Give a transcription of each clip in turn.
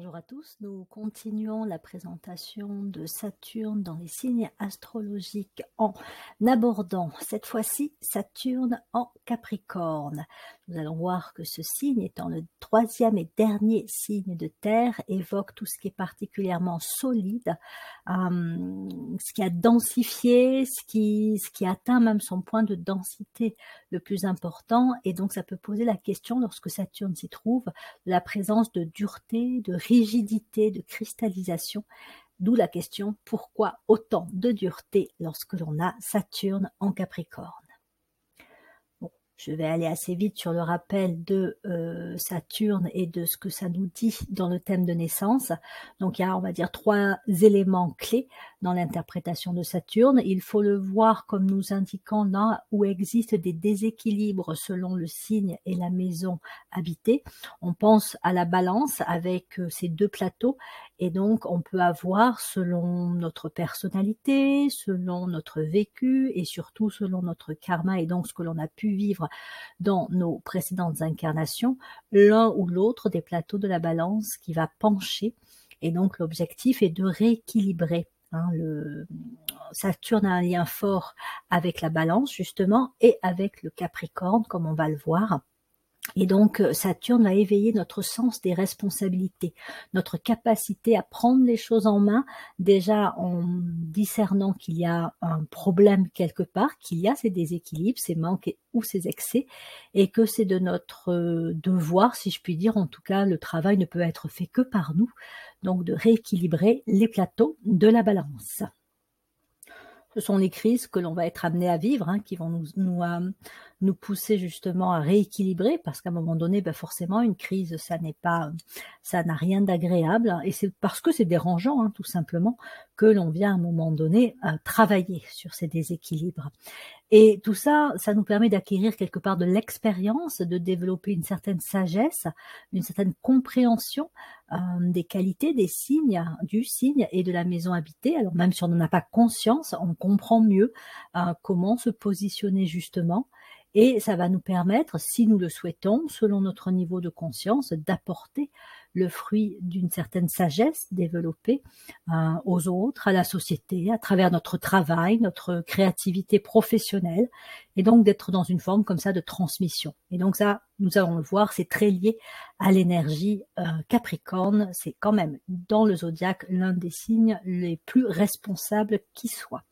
Bonjour à tous, nous continuons la présentation de Saturne dans les signes astrologiques en abordant cette fois-ci Saturne en Capricorne. Nous allons voir que ce signe, étant le troisième et dernier signe de terre, évoque tout ce qui est particulièrement solide, euh, ce qui a densifié, ce qui, ce atteint même son point de densité le plus important. Et donc ça peut poser la question, lorsque Saturne s'y trouve, de la présence de dureté, de rigidité, de cristallisation. D'où la question pourquoi autant de dureté lorsque l'on a Saturne en Capricorne? Je vais aller assez vite sur le rappel de euh, Saturne et de ce que ça nous dit dans le thème de naissance. Donc il y a, on va dire, trois éléments clés dans l'interprétation de Saturne. Il faut le voir comme nous indiquant là où existent des déséquilibres selon le signe et la maison habitée. On pense à la balance avec euh, ces deux plateaux et donc, on peut avoir, selon notre personnalité, selon notre vécu et surtout selon notre karma et donc ce que l'on a pu vivre dans nos précédentes incarnations, l'un ou l'autre des plateaux de la balance qui va pencher. Et donc, l'objectif est de rééquilibrer hein, Saturne a un lien fort avec la balance justement et avec le Capricorne comme on va le voir. Et donc, euh, Saturne va éveiller notre sens des responsabilités, notre capacité à prendre les choses en main, déjà en discernant qu'il y a un problème quelque part, qu'il y a ces déséquilibres, ces manques ou ces excès, et que c'est de notre euh, devoir, si je puis dire, en tout cas, le travail ne peut être fait que par nous, donc de rééquilibrer les plateaux de la balance ce sont les crises que l'on va être amené à vivre, hein, qui vont nous, nous, euh, nous, pousser justement à rééquilibrer, parce qu'à un moment donné, ben forcément, une crise, ça n'est pas, ça n'a rien d'agréable, et c'est parce que c'est dérangeant, hein, tout simplement, que l'on vient à un moment donné à travailler sur ces déséquilibres. Et tout ça, ça nous permet d'acquérir quelque part de l'expérience, de développer une certaine sagesse, une certaine compréhension euh, des qualités, des signes, du signe et de la maison habitée. Alors même si on n'en a pas conscience, on comprend mieux euh, comment se positionner justement. Et ça va nous permettre, si nous le souhaitons, selon notre niveau de conscience, d'apporter le fruit d'une certaine sagesse développée euh, aux autres, à la société, à travers notre travail, notre créativité professionnelle, et donc d'être dans une forme comme ça de transmission. Et donc ça, nous allons le voir, c'est très lié à l'énergie euh, Capricorne. C'est quand même dans le zodiaque l'un des signes les plus responsables qui soit.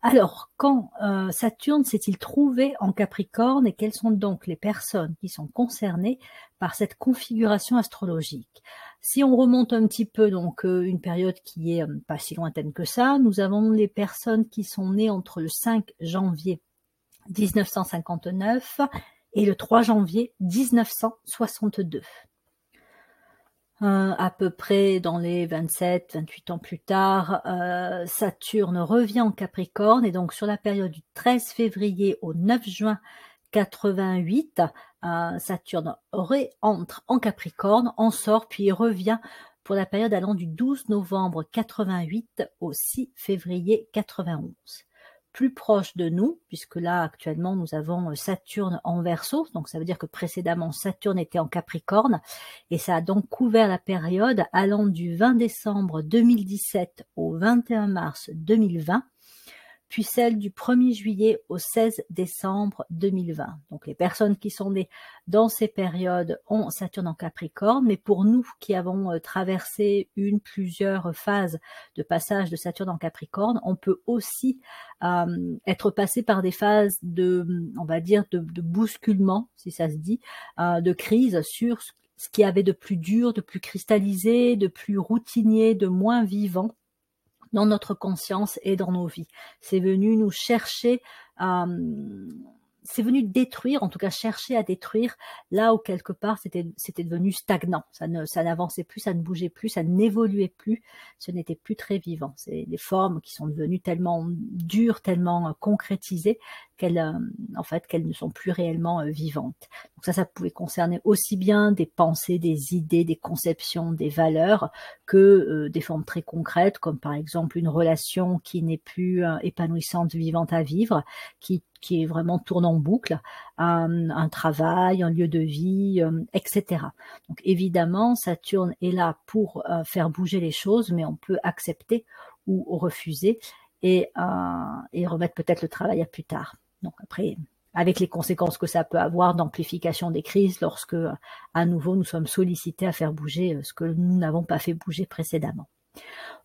Alors, quand euh, Saturne s'est-il trouvé en Capricorne et quelles sont donc les personnes qui sont concernées par cette configuration astrologique? Si on remonte un petit peu, donc euh, une période qui est pas si lointaine que ça, nous avons les personnes qui sont nées entre le 5 janvier 1959 et le 3 janvier 1962. Euh, à peu près dans les 27, 28 ans plus tard, euh, Saturne revient en Capricorne et donc sur la période du 13 février au 9 juin 88, euh, Saturne réentre en Capricorne, en sort puis revient pour la période allant du 12 novembre 88 au 6 février 91 plus proche de nous, puisque là actuellement nous avons euh, Saturne en verso, donc ça veut dire que précédemment Saturne était en Capricorne, et ça a donc couvert la période allant du 20 décembre 2017 au 21 mars 2020, puis celle du 1er juillet au 16 décembre 2020. Donc les personnes qui sont nées dans ces périodes ont Saturne en Capricorne, mais pour nous qui avons euh, traversé une, plusieurs phases de passage de Saturne en Capricorne, on peut aussi euh, être passé par des phases de, on va dire, de, bousculement, si ça se dit, euh, de crise sur ce qui avait de plus dur, de plus cristallisé, de plus routinier, de moins vivant dans notre conscience et dans nos vies. C'est venu nous chercher à, c'est venu détruire, en tout cas chercher à détruire là où quelque part c'était c'était devenu stagnant. Ça ne ça n'avançait plus, ça ne bougeait plus, ça n'évoluait plus, ce n'était plus très vivant. C'est des formes qui sont devenues tellement dures, tellement euh, concrétisées qu'elles euh, en fait qu'elles ne sont plus réellement euh, vivantes. Donc ça ça pouvait concerner aussi bien des pensées, des idées, des conceptions, des valeurs que des formes très concrètes comme par exemple une relation qui n'est plus épanouissante, vivante à vivre, qui qui est vraiment tourne en boucle, un, travail, un lieu de vie, etc. Donc évidemment, Saturne est là pour faire bouger les choses, mais on peut accepter ou refuser et, et remettre peut-être le travail à plus tard. Donc après, avec les conséquences que ça peut avoir d'amplification des crises lorsque, à nouveau, nous sommes sollicités à faire bouger ce que nous n'avons pas fait bouger précédemment.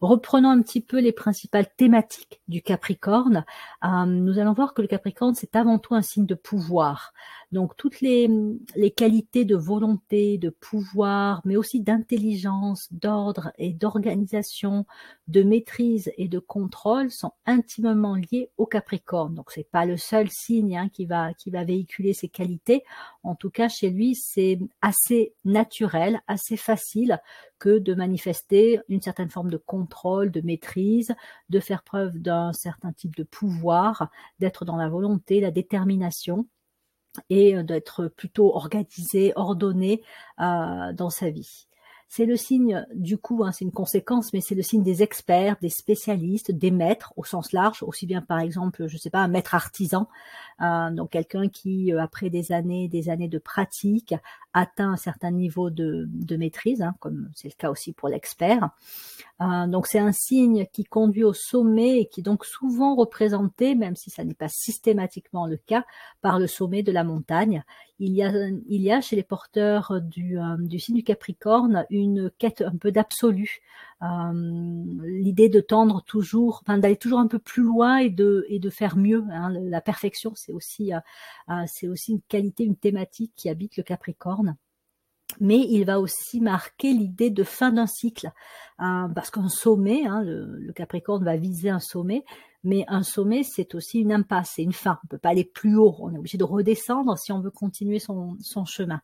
Reprenons un petit peu les principales thématiques du Capricorne. Euh, nous allons voir que le Capricorne, c'est avant tout un signe de pouvoir. Donc toutes les, les qualités de volonté, de pouvoir, mais aussi d'intelligence, d'ordre et d'organisation, de maîtrise et de contrôle sont intimement liées au Capricorne. Donc c'est pas le seul signe hein, qui va qui va véhiculer ces qualités. En tout cas, chez lui, c'est assez naturel, assez facile que de manifester une certaine forme de contrôle, de maîtrise, de faire preuve d'un certain type de pouvoir, d'être dans la volonté, la détermination et d'être plutôt organisé, ordonné euh, dans sa vie. C'est le signe, du coup, hein, c'est une conséquence, mais c'est le signe des experts, des spécialistes, des maîtres au sens large, aussi bien par exemple, je sais pas, un maître artisan, euh, donc quelqu'un qui, euh, après des années, des années de pratique, atteint un certain niveau de, de maîtrise, hein, comme c'est le cas aussi pour l'expert. Euh, donc c'est un signe qui conduit au sommet et qui est donc souvent représenté, même si ça n'est pas systématiquement le cas, par le sommet de la montagne. Il y a, il y a chez les porteurs du, euh, du signe du Capricorne une quête un peu d'absolu, euh, l'idée de tendre toujours, enfin d'aller toujours un peu plus loin et de et de faire mieux. Hein. La perfection, c'est aussi c'est aussi une qualité, une thématique qui habite le Capricorne mais il va aussi marquer l'idée de fin d'un cycle, hein, parce qu'un sommet, hein, le, Capricorne va viser un sommet, mais un sommet, c'est aussi une impasse, c'est une fin. On peut pas aller plus haut, on est obligé de redescendre si on veut continuer son, son chemin.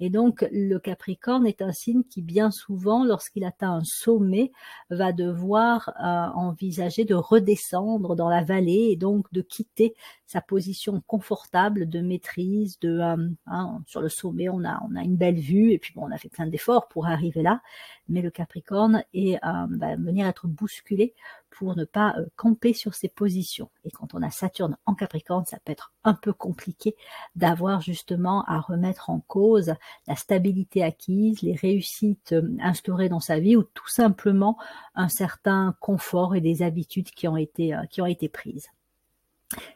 Et donc, le Capricorne est un signe qui, bien souvent, lorsqu'il atteint un sommet, va devoir euh, envisager de redescendre dans la vallée et donc de quitter sa position confortable de maîtrise. De euh, hein, sur le sommet, on a on a une belle vue et puis bon, on a fait plein d'efforts pour arriver là, mais le Capricorne est, euh, va venir être bousculé pour ne pas euh, camper sur ses positions. Et quand on a Saturne en Capricorne, ça peut être un peu compliqué d'avoir justement à remettre en cause la stabilité acquise, les réussites euh, instaurées dans sa vie ou tout simplement un certain confort et des habitudes qui ont été, euh, qui ont été prises.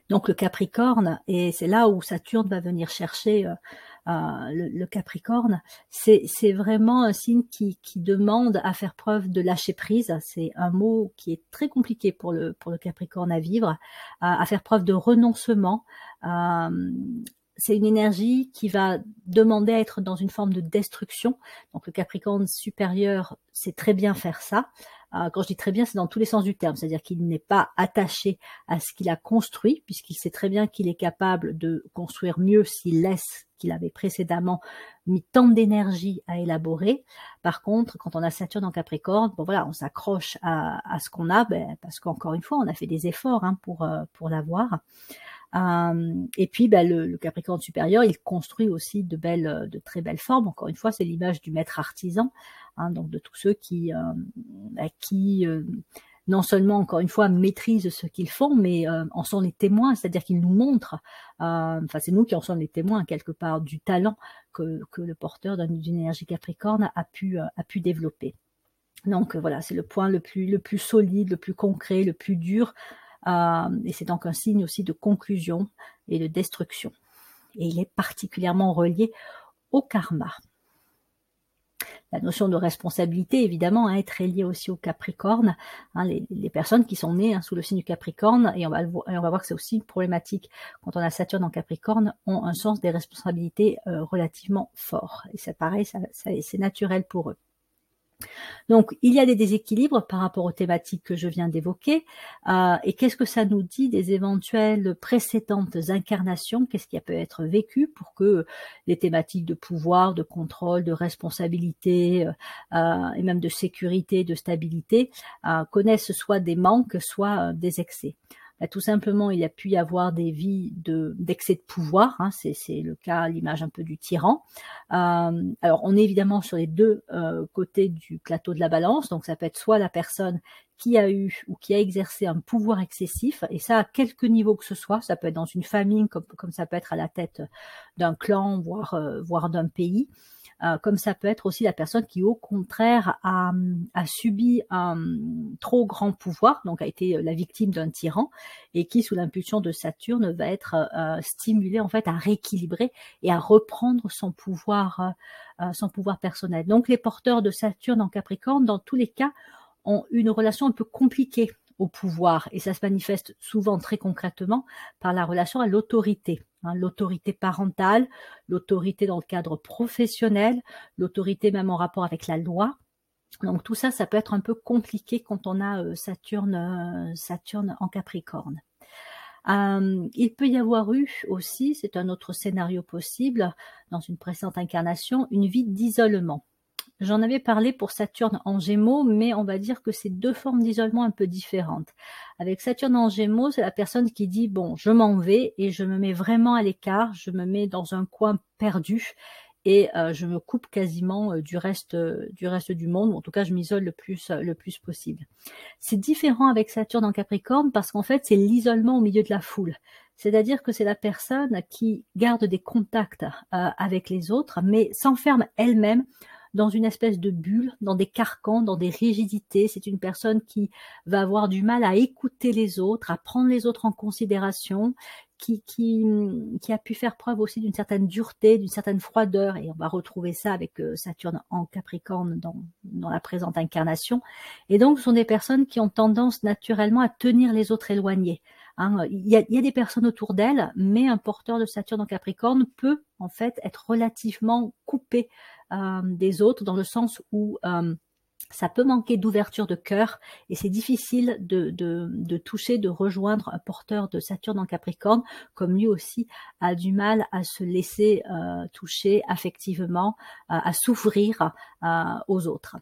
Donc le Capricorne, et c'est là où Saturne va venir chercher euh, le, Capricorne, c'est vraiment un signe qui, demande à faire preuve de lâcher prise. C'est un mot qui est très compliqué pour le, pour le Capricorne à vivre, à faire preuve de renoncement. Euh, c'est une énergie qui va demander à être dans une forme de destruction. Donc le Capricorne supérieur sait très bien faire ça. Euh, quand je dis très bien, c'est dans tous les sens du terme, c'est-à-dire qu'il n'est pas attaché à ce qu'il a construit, puisqu'il sait très bien qu'il est capable de construire mieux s'il laisse qu'il avait précédemment mis tant d'énergie à élaborer. Par contre, quand on a Saturne en Capricorne, bon voilà, on s'accroche à, ce qu'on a, ben, parce qu'encore une fois, on a fait des efforts hein, pour euh, pour l'avoir. Euh, et puis, ben, le, Capricorne supérieur, il construit aussi de belles, de très belles formes. Encore une fois, c'est l'image du maître artisan, hein, donc de tous ceux qui, euh, qui euh, non seulement, encore une fois, maîtrisent ce qu'ils font, mais en sont les témoins, c'est-à-dire qu'ils nous montrent, enfin c'est nous qui en sommes les témoins quelque part du talent que, que le porteur d'une énergie capricorne a pu, a pu développer. Donc voilà, c'est le point le plus, le plus solide, le plus concret, le plus dur euh, et c'est donc un signe aussi de conclusion et de destruction. Et il est particulièrement relié au karma. La notion de responsabilité, évidemment, hein, est très liée aussi au Capricorne. Hein, les, personnes qui sont nées hein, sous le signe du Capricorne, et on va, voir que c'est aussi problématique quand on a Saturne en Capricorne, ont un sens des responsabilités euh, relativement fort. Et ça, c'est naturel pour eux. Donc, il y a des déséquilibres par rapport aux thématiques que je viens d'évoquer. Euh, et qu'est-ce que ça nous dit des éventuelles précédentes incarnations? Qu'est-ce qui a pu être vécu pour que les thématiques de pouvoir, de contrôle, de responsabilité euh, et même de sécurité, de stabilité euh, connaissent soit des manques, soit des excès? Bah, tout simplement, il a pu y avoir des vies de d'excès de pouvoir. Hein, c'est le cas, l'image un peu du tyran. Euh, alors, on est évidemment sur les deux euh, côtés du plateau de la balance. Donc, ça peut être soit la personne qui a eu ou qui a exercé un pouvoir excessif, et ça à quelque niveau que ce soit, ça peut être dans une famille comme, ça peut être à la tête d'un clan, voire, voire d'un pays, euh, comme ça peut être aussi la personne qui au contraire a, subi un trop grand pouvoir, donc a été la victime d'un tyran, et qui sous l'impulsion de Saturne va être euh, stimulée en fait à rééquilibrer et à reprendre son pouvoir, euh, son pouvoir personnel. Donc les porteurs de Saturne en Capricorne, dans tous les cas, ont une relation un peu compliquée au pouvoir et ça se manifeste souvent très concrètement par la relation à l'autorité. Hein, l'autorité parentale, l'autorité dans le cadre professionnel, l'autorité même en rapport avec la loi. Donc tout ça, ça peut être un peu compliqué quand on a euh, Saturne, euh, Saturne en Capricorne. Euh, il peut y avoir eu aussi, c'est un autre scénario possible, dans une précédente incarnation, une vie d'isolement. J'en avais parlé pour Saturne en Gémeaux, mais on va dire que c'est deux formes d'isolement un peu différentes. Avec Saturne en Gémeaux, c'est la personne qui dit bon, je m'en vais et je me mets vraiment à l'écart, je me mets dans un coin perdu et euh, je me coupe quasiment euh, du reste euh, du reste du monde ou en tout cas je m'isole le plus le plus possible. C'est différent avec Saturne en Capricorne parce qu'en fait c'est l'isolement au milieu de la foule. C'est-à-dire que c'est la personne qui garde des contacts avec les autres mais s'enferme elle-même dans une espèce de bulle, dans des carcans, dans des rigidités. C'est une personne qui va avoir du mal à écouter les autres, à prendre les autres en considération, qui, qui, qui a pu faire preuve aussi d'une certaine dureté, d'une certaine froideur, et on va retrouver ça avec euh, Saturne en Capricorne dans, dans la présente incarnation. Et donc, ce sont des personnes qui ont tendance naturellement à tenir les autres éloignés. Hein. il, y a, il, y a, des personnes autour d'elles, mais un porteur de Saturne en Capricorne peut en fait être relativement coupé des autres dans le sens où euh, ça peut manquer d'ouverture de cœur et c'est difficile de, de, de, toucher, de rejoindre un porteur de Saturne en Capricorne, comme lui aussi a du mal à se laisser euh, toucher affectivement, à s'ouvrir aux autres.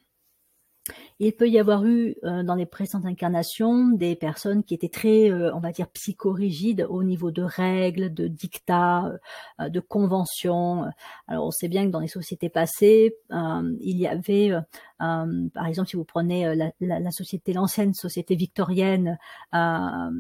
Il peut y avoir eu euh, dans les précédentes incarnations des personnes qui étaient très, euh, on va dire, psychorigides au niveau de règles, de dictats, euh, de conventions. Alors on sait bien que dans les sociétés passées, il y avait, par exemple, si vous prenez la, société, l'ancienne société victorienne en,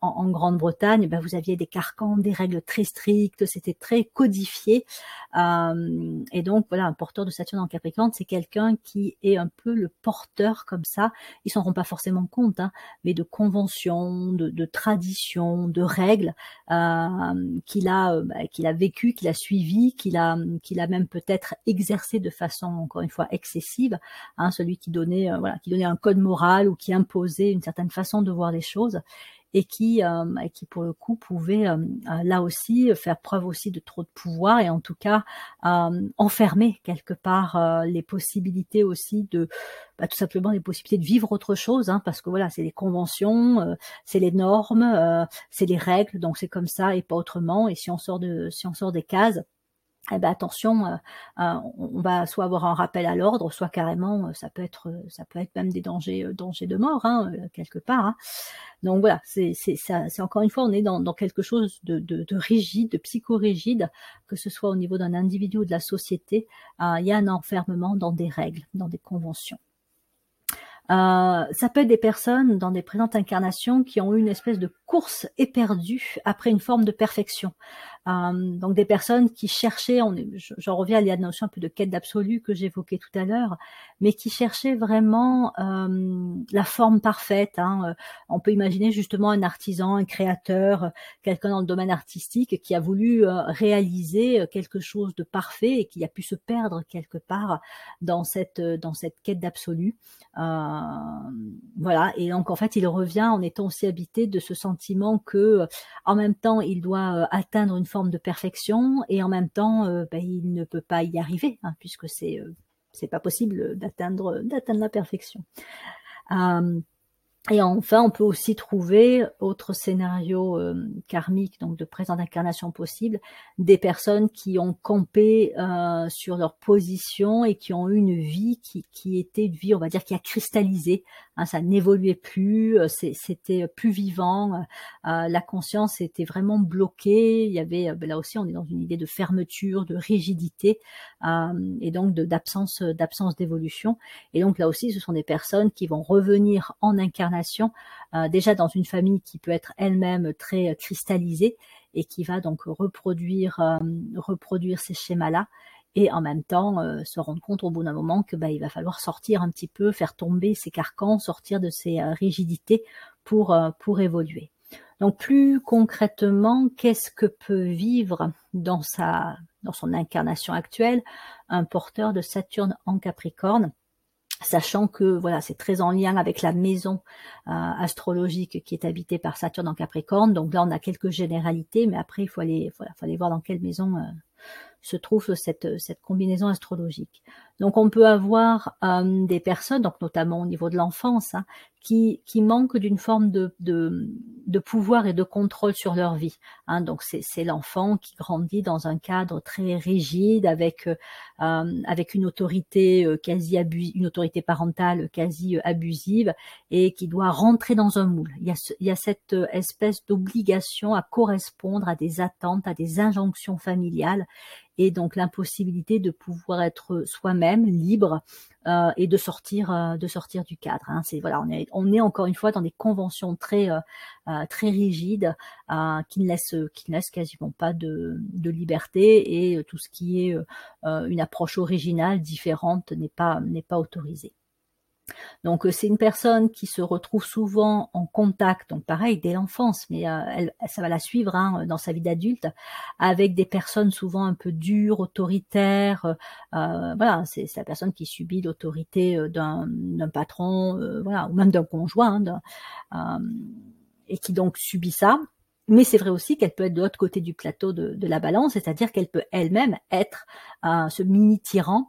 en Grande-Bretagne, ben vous aviez des carcans, des règles très strictes, c'était très codifié. et donc voilà, un porteur de Saturne en Capricorne, c'est quelqu'un qui est un peu le porteur comme ça, ils s'en rendent pas forcément compte, hein, mais de conventions, de, de traditions, de règles euh, qu'il a, euh, bah, qu'il a vécu, qu'il a suivi, qu'il a, qu'il a même peut-être exercé de façon encore une fois excessive. Hein, celui qui donnait, euh, voilà, qui donnait un code moral ou qui imposait une certaine façon de voir les choses et qui, euh, qui pour le coup pouvait euh, euh, là aussi faire preuve aussi de trop de pouvoir et en tout cas enfermer quelque part les possibilités aussi de bah, tout simplement les possibilités de vivre autre chose hein, parce que voilà c'est les conventions c'est les normes c'est les règles donc c'est comme ça et pas autrement. Et si on sort de si on sort des cases eh ben attention, euh, euh, on va soit avoir un rappel à l'ordre, soit carrément, euh, ça peut être, ça peut être même des dangers, dangers de mort hein, quelque part. Hein. Donc voilà, c'est encore une fois, on est dans, dans quelque chose de, de, de, rigide, de psychorigide, que ce soit au niveau d'un individu ou de la société. il y a un enfermement dans des règles, dans des conventions. Euh, ça peut être des personnes dans des présentes incarnations qui ont eu une espèce de course éperdue après une forme de perfection. Euh, donc des personnes qui cherchaient, j'en reviens à la notion un peu de quête d'absolu que j'évoquais tout à l'heure, mais qui cherchaient vraiment euh, la forme parfaite. Hein. On peut imaginer justement un artisan, un créateur, quelqu'un dans le domaine artistique qui a voulu réaliser quelque chose de parfait et qui a pu se perdre quelque part dans cette dans cette quête d'absolu. Voilà, et donc en fait il revient en étant aussi habité de ce sentiment que en même temps il doit atteindre une forme de perfection et en même temps, euh, ben, il ne peut pas y arriver hein, puisque c'est euh, c'est pas possible d'atteindre d'atteindre la perfection. Euh, et enfin, on peut aussi trouver, autre scénario euh, karmique, donc de présente incarnation possible, des personnes qui ont campé euh, sur leur position et qui ont eu une vie qui, qui, était une vie, on va dire, qui a cristallisé. Hein, ça n'évoluait plus, euh, c'était plus vivant, la conscience était vraiment bloquée. Il y avait, ben là aussi, on est dans une idée de fermeture, de rigidité et donc d'absence d'absence d'évolution. Et donc là aussi, ce sont des personnes qui vont revenir en incarnation euh, déjà dans une famille qui peut être elle-même très euh, cristallisée et qui va donc reproduire euh, reproduire ces schémas-là et en même temps se rendre compte au bout d'un moment que bah, il va falloir sortir un petit peu, faire tomber ces carcans, sortir de ces rigidités pour pour évoluer. Donc plus concrètement, qu'est-ce que peut vivre dans sa dans son incarnation actuelle un porteur de Saturne en Capricorne? Sachant que voilà c'est très en lien avec la maison euh, astrologique qui est habitée par Saturne en Capricorne donc là on a quelques généralités mais après il faut aller voilà faut aller voir dans quelle maison euh, se trouve cette, cette combinaison astrologique. Donc on peut avoir euh, des personnes, donc notamment au niveau de l'enfance, hein, qui, qui manquent d'une forme de, de, de, pouvoir et de contrôle sur leur vie. Hein. Donc c'est l'enfant qui grandit dans un cadre très rigide, avec, euh, avec une autorité euh, quasi une autorité parentale quasi abusive, et qui doit rentrer dans un moule. Il y a, il y a cette espèce d'obligation à correspondre à des attentes, à des injonctions familiales et donc l'impossibilité de pouvoir être soi-même libre euh, et de sortir euh, de sortir du cadre. Hein. C'est voilà, on est on est encore une fois dans des conventions très euh, très rigides qui ne laissent qui ne laissent quasiment pas de, de liberté et tout ce qui est une approche originale différente n'est pas n'est pas autorisé. Donc euh, c'est une personne qui se retrouve souvent en contact, donc pareil dès l'enfance, mais euh, elle, ça va la suivre hein, dans sa vie d'adulte, avec des personnes souvent un peu dures, autoritaires. Euh, voilà, c'est la personne qui subit l'autorité d'un patron, voilà, ou même d'un conjoint, hein, et qui donc subit ça. Mais c'est vrai aussi qu'elle peut être de l'autre côté du plateau de, de la balance, c'est-à-dire qu'elle peut elle-même être ce mini tyran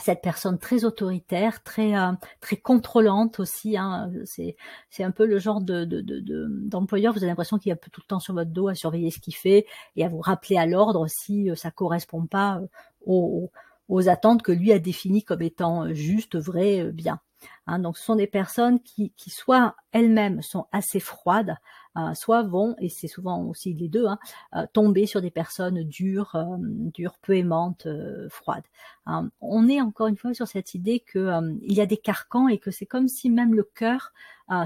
cette personne très autoritaire, très euh, très contrôlante aussi. Hein. C'est c'est un peu le genre de d'employeur. De, vous avez l'impression qu'il un peu tout le temps sur votre dos à surveiller ce qu'il fait et à vous rappeler à l'ordre si euh, ça correspond pas euh, aux, aux attentes que lui a définies comme étant justes, vraies, bien. Hein. donc ce sont des personnes qui, qui soit elles-mêmes sont assez froides, euh, soit vont, et c'est souvent aussi les deux, hein, euh, tomber sur des personnes dures, euh, dures, peu aimantes, froides. Hein, on est encore une fois sur cette idée que il y a des carcans et que c'est comme si même le cœur,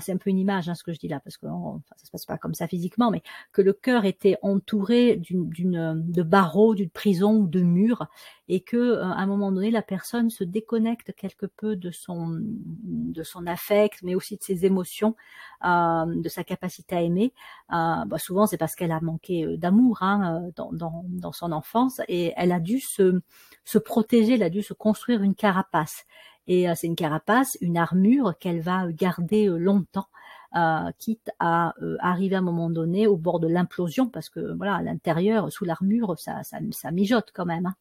c'est un peu une image hein, ce que je dis là, parce que enfin, ça se passe pas comme ça physiquement, mais que le cœur était entouré d'une de barreaux, d'une prison ou de murs, et que à un moment donné la personne se déconnecte quelque peu de son de son affect, mais aussi de ses émotions, de sa capacité à aimer euh, bah, souvent c'est parce qu'elle a manqué euh, d'amour hein, euh, dans, son enfance et elle a dû se, se protéger, elle a dû se construire une carapace. Et c'est une carapace, une armure qu'elle va garder longtemps. Euh, quitte à arriver à un moment donné au bord de l'implosion, parce que voilà, à l'intérieur, sous l'armure, ça, ça, ça, mijote quand même. Hein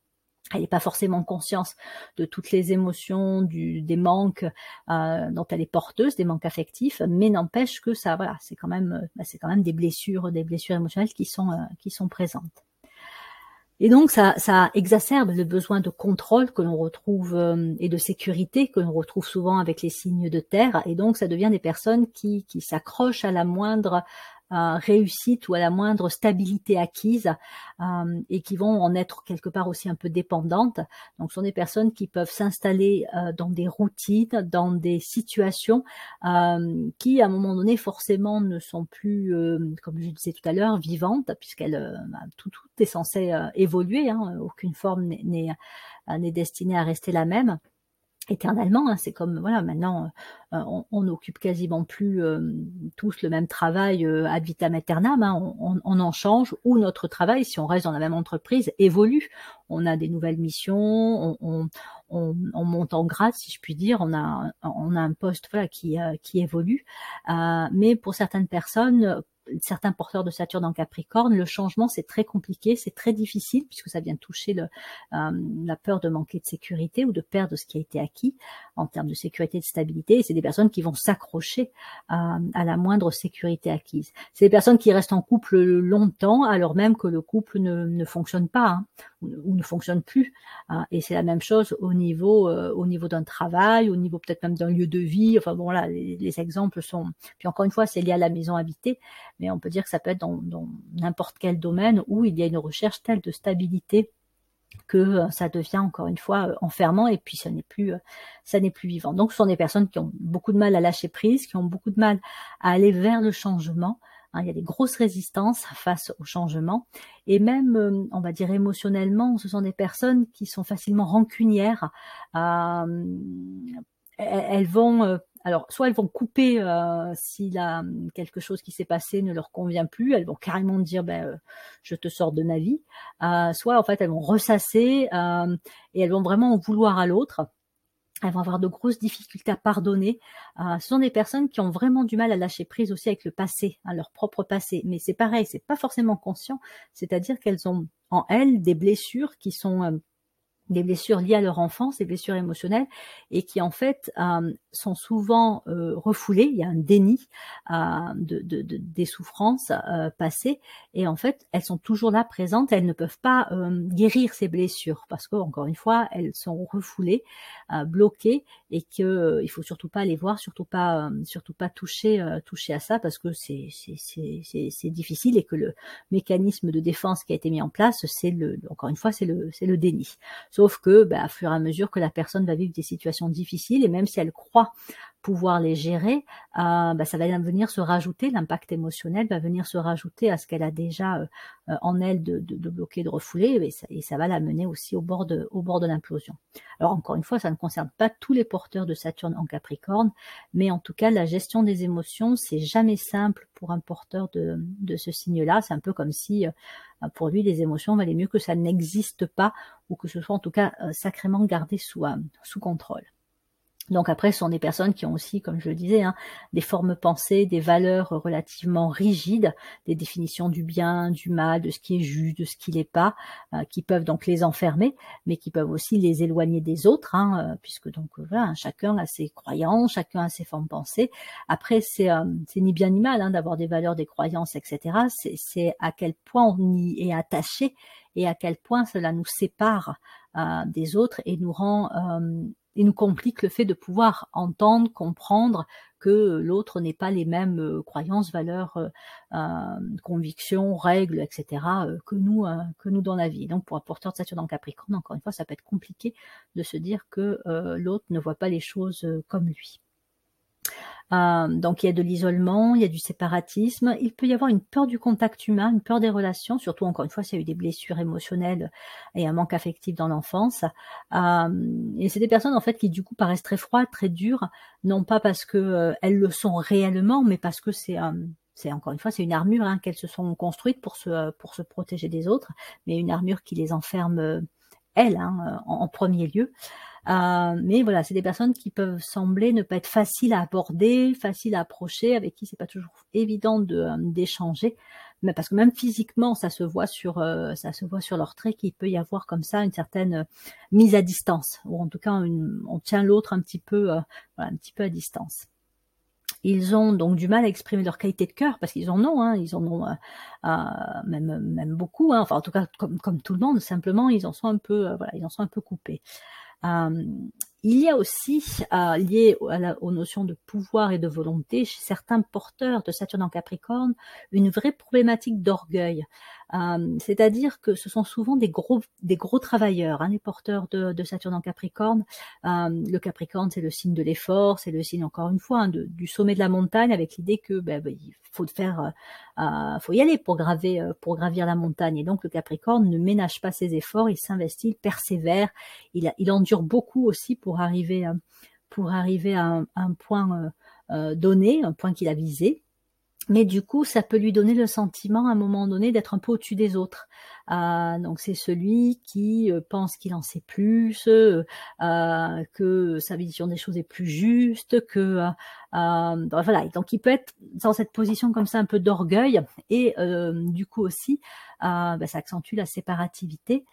elle n'est pas forcément consciente de toutes les émotions, du, des manques euh, dont elle est porteuse, des manques affectifs, mais n'empêche que ça, voilà, c'est quand même, euh, bah, des blessures, des blessures émotionnelles euh, qui sont présentes. Et donc ça, exacerbe le besoin de contrôle que l'on retrouve et de sécurité que l'on retrouve souvent avec les signes de terre. Et donc ça devient des personnes qui, qui s'accrochent à la moindre réussite ou à la moindre stabilité acquise euh, et qui vont en être quelque part aussi un peu dépendantes. Donc, ce sont des personnes qui peuvent s'installer euh, dans des routines, dans des situations euh, qui, à un moment donné, forcément ne sont plus, comme je disais tout à l'heure, vivantes, puisqu'elles bah, tout, tout, est censé évoluer. Hein, aucune forme n'est destinée à rester la même éternellement. Hein, c'est comme voilà, maintenant euh, on n'occupe quasiment plus euh, tous le même travail euh, ad vitam aeternam. Hein, on, on, en change ou notre travail, si on reste dans la même entreprise, évolue. On a des nouvelles missions, on, on, on monte en grade, si je puis dire. On a on a un poste voilà qui qui évolue. mais pour certaines personnes certains porteurs de Saturne en Capricorne, le changement c'est très compliqué, c'est très difficile puisque ça vient toucher euh, la peur de manquer de sécurité ou de perdre ce qui a été acquis en termes de sécurité et de stabilité. C'est des personnes qui vont s'accrocher à, la moindre sécurité acquise. C'est des personnes qui restent en couple longtemps alors même que le couple ne, ne fonctionne pas hein, ou, ne fonctionne plus. Hein. Et c'est la même chose au niveau euh, au niveau d'un travail, au niveau peut-être même d'un lieu de vie. Enfin bon là, les, les exemples sont. Puis encore une fois, c'est lié à la maison habitée mais on peut dire que ça peut être dans n'importe quel domaine où il y a une recherche telle de stabilité que euh, ça devient encore une fois euh, enfermant et puis ça n'est plus euh, ça n'est plus vivant. Donc ce sont des personnes qui ont beaucoup de mal à lâcher prise, qui ont beaucoup de mal à aller vers le changement. Hein. il y a des grosses résistances face au changement et même on va dire émotionnellement, ce sont des personnes qui sont facilement rancunières. elles vont alors, soit elles vont couper euh, si la, quelque chose qui s'est passé ne leur convient plus, elles vont carrément dire ben, euh, je te sors de ma vie, euh, soit en fait elles vont ressasser euh, et elles vont vraiment en vouloir à l'autre. Elles vont avoir de grosses difficultés à pardonner. ce sont des personnes qui ont vraiment du mal à lâcher prise aussi avec le passé, hein, leur propre passé. Mais c'est pareil, c'est pas forcément conscient. C'est-à-dire qu'elles ont en elles des blessures qui sont des blessures liées à leur enfance, des blessures émotionnelles, et qui en fait euh, sont souvent euh, refoulées. Il y a un déni euh, de, de, de, des souffrances euh, passées, et en fait elles sont toujours là présentes. Elles ne peuvent pas euh, guérir ces blessures parce que encore une fois elles sont refoulées, bloquées, et que il faut surtout pas les voir, surtout pas surtout pas toucher toucher à ça parce que c'est c'est difficile et que le mécanisme de défense qui a été mis en place, c'est le encore une fois c'est le c'est le déni. Sauf que, bah, à fur et à mesure que la personne va vivre des situations difficiles, et même si elle croit pouvoir les gérer, euh, bah, ça va venir se rajouter, l'impact émotionnel va venir se rajouter à ce qu'elle a déjà euh, euh, en elle de, de, de, bloquer, de refouler, et ça, et ça va la mener aussi au bord de, au bord de l'implosion. Alors encore une fois, ça ne concerne pas tous les porteurs de Saturne en Capricorne, mais en tout cas, la gestion des émotions, c'est jamais simple pour un porteur de, de ce signe-là. C'est un peu comme si pour lui, les émotions valait mieux que ça n'existe pas ou que ce soit en tout cas sacrément gardé sous, sous contrôle. Donc après, ce sont des personnes qui ont aussi, comme je le disais, hein, des formes pensées, des valeurs relativement rigides, des définitions du bien, du mal, de ce qui est juste, de ce qui n'est pas, euh, qui peuvent donc les enfermer, mais qui peuvent aussi les éloigner des autres, hein, euh, puisque donc voilà, hein, chacun a ses croyances, chacun a ses formes pensées. Après, c'est euh, ni bien ni mal hein, d'avoir des valeurs, des croyances, etc. C'est à quel point on y est attaché et à quel point cela nous sépare des autres et nous rend il nous complique le fait de pouvoir entendre, comprendre que l'autre n'est pas les mêmes euh, croyances, valeurs, euh, euh, convictions, règles, etc. que nous, que nous dans la vie. Donc pour un porteur de Saturne en Capricorne, encore une fois, ça peut être compliqué de se dire que l'autre ne voit pas les choses comme lui. Euh, donc il y a de l'isolement, il y a du séparatisme, il peut y avoir une peur du contact humain, une peur des relations, surtout encore une fois s'il y a eu des blessures émotionnelles et un manque affectif dans l'enfance. Euh, et c'est des personnes en fait qui du coup paraissent très froides, très dures, non pas parce que euh, elles le sont réellement, mais parce que c'est c'est encore une fois c'est une armure hein, qu'elles se sont construites pour se pour se protéger des autres, mais une armure qui les enferme elles hein, en, premier lieu. Euh, mais voilà, c'est des personnes qui peuvent sembler ne pas être faciles à aborder, faciles à approcher, avec qui c'est pas toujours évident de euh, d'échanger, mais parce que même physiquement, ça se voit sur euh, ça se voit sur leur trait qu'il peut y avoir comme ça une certaine mise à distance, ou en tout cas on tient l'autre un petit peu voilà, un petit peu à distance. Ils ont donc du mal à exprimer leur qualité de cœur parce qu'ils en ont, hein, ils en ont même même beaucoup, hein, enfin en tout cas comme tout le monde, simplement ils en sont un peu voilà, ils en sont un peu coupés. Euh, il y a aussi, euh, lié aux notions de pouvoir et de volonté, chez certains porteurs de Saturne en Capricorne, une vraie problématique d'orgueil. Euh, c'est-à-dire que ce sont souvent des gros, des gros travailleurs, hein, les porteurs de, Saturne en Capricorne. Euh, le Capricorne, c'est le signe de l'effort, c'est le signe, encore une fois, hein, du sommet de la montagne, avec l'idée que ben, ben, il faut faire, euh, faut y aller pour euh, gravir la montagne. Et donc le Capricorne ne ménage pas ses efforts, il s'investit, il persévère, il, endure beaucoup aussi pour arriver, pour arriver à un, point euh, donné, un point qu'il a visé. Mais du coup, ça peut lui donner le sentiment à un moment donné d'être un peu au-dessus des autres. Euh, donc c'est celui qui euh, pense qu'il en sait plus, euh, que sa vision des choses est plus juste, que voilà. Donc il peut être dans cette position comme ça un peu d'orgueil et du coup aussi bah, ça accentue la séparativité.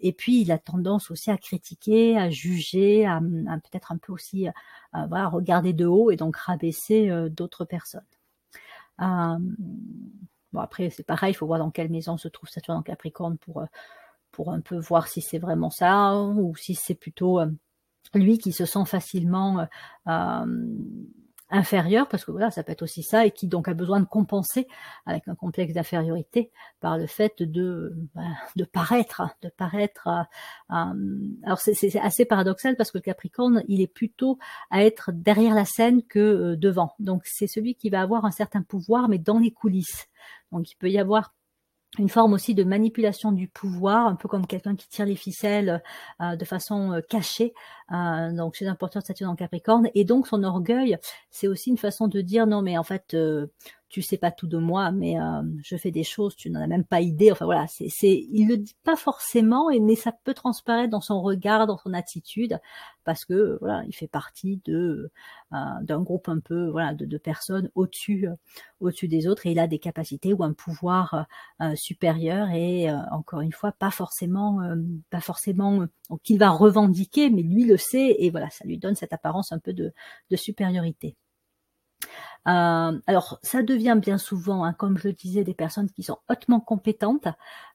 et puis il a tendance aussi à critiquer, à juger, à, à peut-être un peu aussi voilà regarder de haut et donc rabaisser d'autres personnes. Euh, bon après c'est pareil, il faut voir dans quelle maison se trouve Saturne en Capricorne pour euh, un peu voir si c'est vraiment ça ou si c'est plutôt euh, lui qui se sent facilement inférieur, parce que voilà, ça peut être aussi ça, et qui donc a besoin de compenser avec un complexe d'infériorité par le fait de bah, de paraître, de paraître. alors c'est assez paradoxal parce que le Capricorne, il est plutôt à être derrière la scène que euh, devant. Donc c'est celui qui va avoir un certain pouvoir, mais dans les coulisses. Donc il peut y avoir une forme aussi de manipulation du pouvoir, un peu comme quelqu'un qui tire les ficelles euh, de façon euh, cachée. Euh, donc chez un porteur de Saturne en Capricorne, et donc son orgueil, c'est aussi une façon de dire non mais en fait tu sais pas tout de moi, mais euh, je fais des choses, tu n'en as même pas idée. Enfin voilà, c'est, c'est, il le dit pas forcément, mais ça peut transparaître dans son regard, dans son attitude, parce que voilà, il fait partie de euh, d'un groupe un peu voilà de, personnes au-dessus, euh, au-dessus des autres, et il a des capacités ou un pouvoir supérieur, et encore une fois, pas forcément, pas forcément qu'il va revendiquer, mais lui le sait, et voilà, ça lui donne cette apparence un peu de, de supériorité. Euh, alors, ça devient bien souvent, hein, comme je le disais, des personnes qui sont hautement compétentes.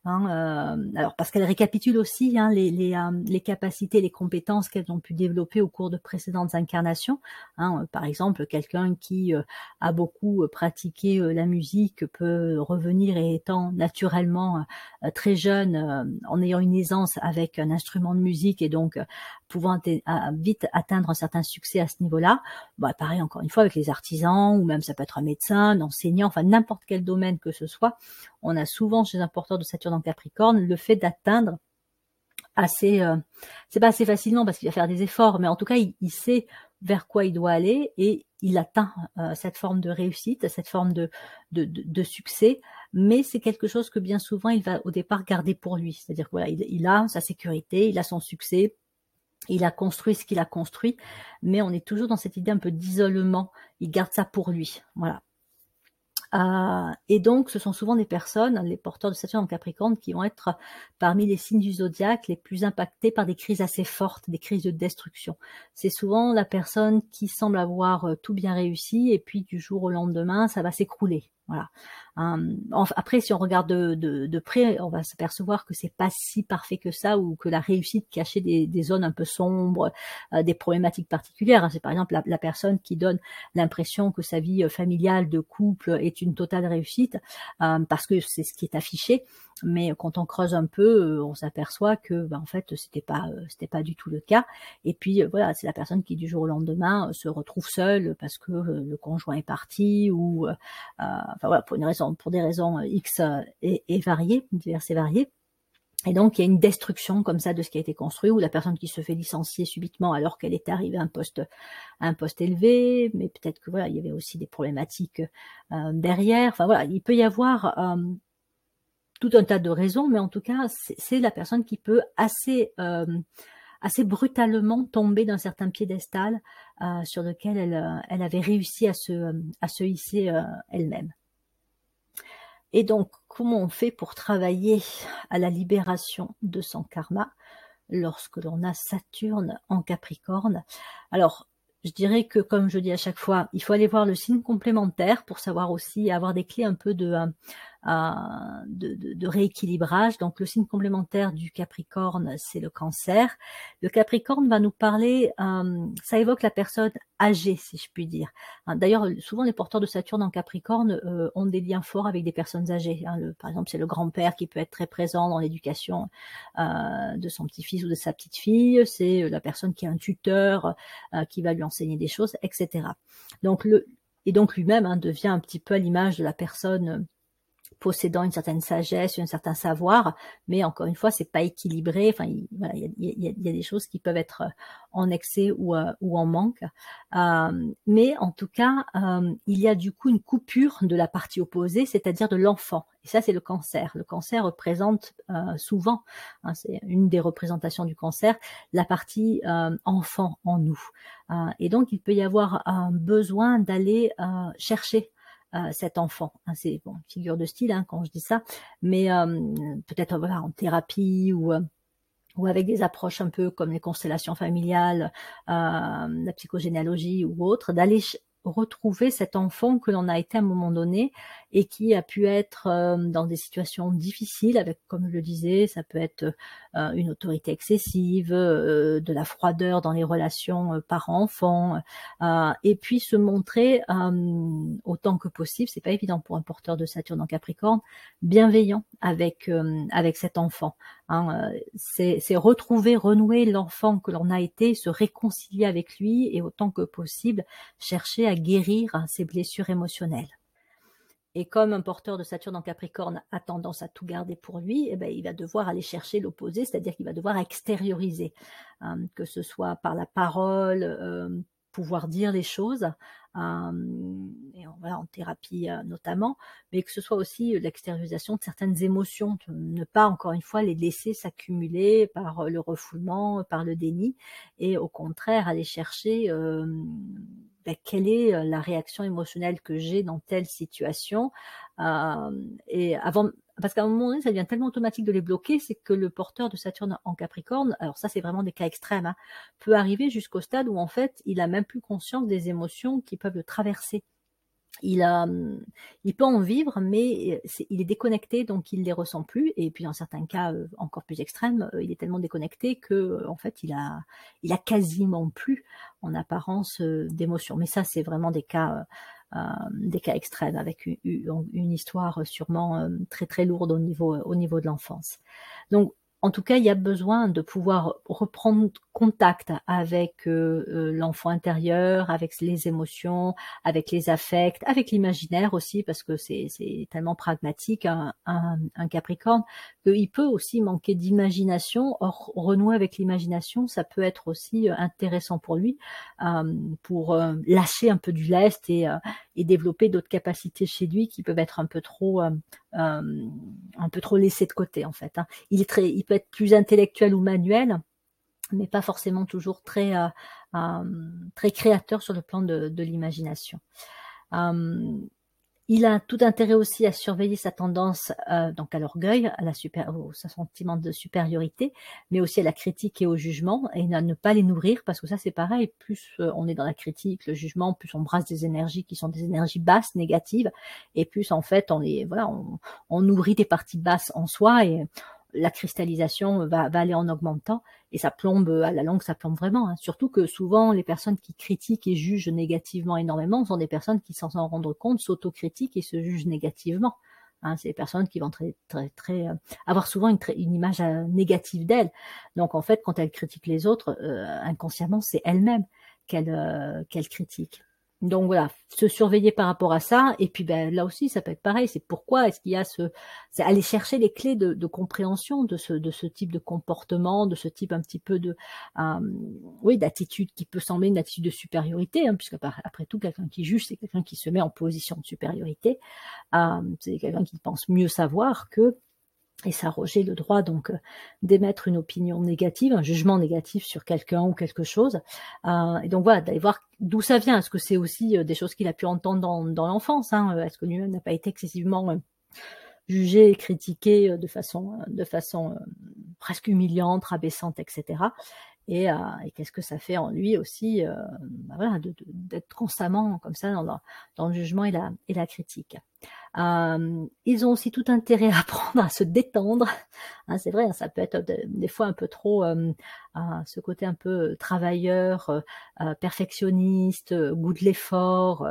Hein, euh, alors, parce qu'elles récapitulent aussi hein, les, les, euh, les, capacités, les compétences qu'elles ont pu développer au cours de précédentes incarnations. Hein, par exemple, quelqu'un qui a beaucoup pratiqué la musique peut revenir et étant naturellement très jeune, en ayant une aisance avec un instrument de musique et donc pouvant vite atteindre un certain succès à ce niveau-là. Bah, pareil, encore une fois, avec les artisans, ou même ça peut être un médecin, un enseignant, enfin n'importe quel domaine que ce soit, on a souvent chez un porteur de Saturne en Capricorne le fait d'atteindre assez, euh, c'est pas assez facilement parce qu'il va faire des efforts, mais en tout cas il, sait vers quoi il doit aller et il atteint euh, cette forme de réussite, cette forme de, de, succès, mais c'est quelque chose que bien souvent il va au départ garder pour lui, c'est-à-dire que voilà, il, il a sa sécurité, il a son succès, il a construit ce qu'il a construit, mais on est toujours dans cette idée un peu d'isolement. Il garde ça pour lui. Voilà. Euh, et donc, ce sont souvent des personnes, les porteurs de Saturne en Capricorne, qui vont être parmi les signes du zodiaque les plus impactés par des crises assez fortes, des crises de destruction. C'est souvent la personne qui semble avoir euh, tout bien réussi, et puis du jour au lendemain, ça va s'écrouler. Voilà. Hum, après, si on regarde de, de, près, on va s'apercevoir que c'est pas si parfait que ça, ou que la réussite cachait des, des zones un peu sombres, euh, des problématiques particulières. Hein. C'est par exemple la, personne qui donne l'impression que sa vie euh, familiale de couple est une totale réussite, hum, parce que c'est ce qui est affiché. Mais quand on creuse un peu, euh, on s'aperçoit que, ben, en fait, c'était pas, c'était pas du tout le cas. Et puis voilà, c'est la personne qui du jour au lendemain se retrouve seule parce que le conjoint est parti ou, enfin voilà, pour une raison pour des raisons euh, X euh, et, variées, diverses et variées. Et donc, il y a une destruction comme ça de ce qui a été construit, ou la personne qui se fait licencier subitement alors qu'elle est arrivée à un poste, à un poste élevé, mais peut-être que voilà, il y avait aussi des problématiques euh, derrière. Enfin voilà, il peut y avoir tout un tas de raisons, mais en tout cas, c'est la personne qui peut assez assez brutalement tomber d'un certain piédestal sur lequel elle, elle avait réussi à se, à se hisser elle-même. Et donc, comment on fait pour travailler à la libération de son karma lorsque l'on a Saturne en Capricorne? Alors, je dirais que, comme je dis à chaque fois, il faut aller voir le signe complémentaire pour savoir aussi avoir des clés un peu de, euh, de, de, rééquilibrage. Donc le signe complémentaire du Capricorne, c'est le cancer. Le Capricorne va nous parler, euh, ça évoque la personne âgée, si je puis dire. Hein, d'ailleurs, souvent les porteurs de Saturne en Capricorne euh, ont des liens forts avec des personnes âgées. Hein. Par exemple, c'est le grand-père qui peut être très présent dans l'éducation de son petit-fils ou de sa petite-fille. C'est la personne qui a un tuteur qui va lui enseigner des choses, etc. Donc le et donc lui-même hein, devient un petit peu à l'image de la personne possédant une certaine sagesse, un certain savoir, mais encore une fois, c'est pas équilibré. Enfin, il, y, a, des choses qui peuvent être en excès ou, ou en manque. Euh, mais en tout cas, euh, il y a du coup une coupure de la partie opposée, c'est-à-dire de l'enfant. Et ça, c'est le cancer. Le cancer représente euh, souvent, hein, c'est une des représentations du cancer, la partie euh, enfant en nous. Euh, et donc, il peut y avoir un besoin d'aller chercher cet enfant. Hein, c'est bon, figure de style hein, quand je dis ça, mais peut-être voilà en thérapie ou ou avec des approches un peu comme les constellations familiales, la psychogénéalogie ou autre, d'aller retrouver cet enfant que l'on a été à un moment donné et qui a pu être euh, dans des situations difficiles avec, comme je le disais, ça peut être euh, une autorité excessive, euh, de la froideur dans les relations parents-enfants, et puis se montrer autant que possible, c'est pas évident pour un porteur de Saturne en Capricorne, bienveillant avec avec cet enfant. Hein, c'est retrouver, renouer l'enfant que l'on a été, se réconcilier avec lui et autant que possible chercher à guérir ses blessures émotionnelles. Et comme un porteur de Saturne en Capricorne a tendance à tout garder pour lui, eh ben, il va devoir aller chercher l'opposé, c'est-à-dire qu'il va devoir extérioriser, hein, que ce soit par la parole, euh, pouvoir dire les choses, euh, et en thérapie euh, notamment, mais que ce soit aussi l'extériorisation de certaines émotions, ne pas encore une fois les laisser s'accumuler par le refoulement, par le déni, et au contraire aller chercher ben, quelle est la réaction émotionnelle que j'ai dans telle situation. Et avant, parce qu'à un moment donné, ça devient tellement automatique de les bloquer, c'est que le porteur de Saturne en Capricorne, alors ça c'est vraiment des cas extrêmes, hein, peut arriver jusqu'au stade où en fait il a même plus conscience des émotions qui peuvent le traverser il, a, il peut en vivre, mais il est déconnecté, donc il les ressent plus. Et puis dans certains cas euh, encore plus extrêmes, euh, il est tellement déconnecté que euh, en fait il a, il a quasiment plus en apparence d'émotion. Mais ça, c'est vraiment des cas, des cas extrêmes avec une, histoire sûrement très très lourde au niveau, au niveau de l'enfance. En tout cas, il y a besoin de pouvoir reprendre contact avec euh, euh, l'enfant intérieur, avec les émotions, avec les affects, avec l'imaginaire aussi, parce que c'est tellement pragmatique un, Capricorne qu'il peut aussi manquer d'imagination. Or, renouer avec l'imagination, ça peut être aussi euh, intéressant pour lui, pour lâcher un peu du lest et développer d'autres capacités chez lui qui peuvent être un peu trop un peu trop laissées de côté en fait. Hein. Il peut être plus intellectuel ou manuel, mais pas forcément toujours très, euh, euh, très créateur sur le plan de l'imagination. Il a tout intérêt aussi à surveiller sa tendance euh, donc à l'orgueil, à la super, au sentiment de supériorité, mais aussi à la critique et au jugement, et à ne pas les nourrir parce que ça c'est pareil. Plus euh, on est dans la critique, le jugement, plus on brasse des énergies qui sont des énergies basses, négatives, et plus en fait on les voilà, on, on nourrit des parties basses en soi et la cristallisation va, aller en augmentant et ça plombe à la longue, ça plombe vraiment. Hein. Surtout que souvent les personnes qui critiquent et jugent négativement énormément sont des personnes qui sans s'en rendre compte s'autocritiquent et se jugent négativement. Hein, c'est des personnes qui vont très, très, très, euh, avoir souvent une, une image euh, négative d'elles. Donc en fait, quand elles critiquent les autres, euh, inconsciemment, c'est elles-mêmes qu'elles qu'elles critiquent. Donc voilà, se surveiller par rapport à ça. Et puis ben, là aussi, ça peut être pareil. C'est pourquoi est-ce qu'il y a ce, c'est aller chercher les clés de, compréhension de ce de ce type de comportement, de ce type un petit peu de, euh, oui, d'attitude qui peut sembler une attitude de supériorité, hein, puisque après tout, quelqu'un qui juge, c'est quelqu'un qui se met en position de supériorité. Euh, c'est quelqu'un qui pense mieux savoir que et s'arroger le droit donc euh, d'émettre une opinion négative, un jugement négatif sur quelqu'un ou quelque chose. Euh, et donc voilà, d'aller voir d'où ça vient. Est-ce que c'est aussi euh, des choses qu'il a pu entendre dans, dans l'enfance hein Est-ce que lui-même n'a pas été excessivement jugé et critiqué de façon, de façon presque humiliante, rabaissante, etc. Et, qu'est-ce que ça fait en lui aussi, bah voilà, d'être constamment comme ça dans, dans, le jugement et la, et la critique. Euh, ils ont aussi tout intérêt à apprendre à se détendre. Hein, c'est vrai, hein, ça peut être des fois un peu trop euh, ce côté un peu travailleur, euh, perfectionniste, goût de l'effort,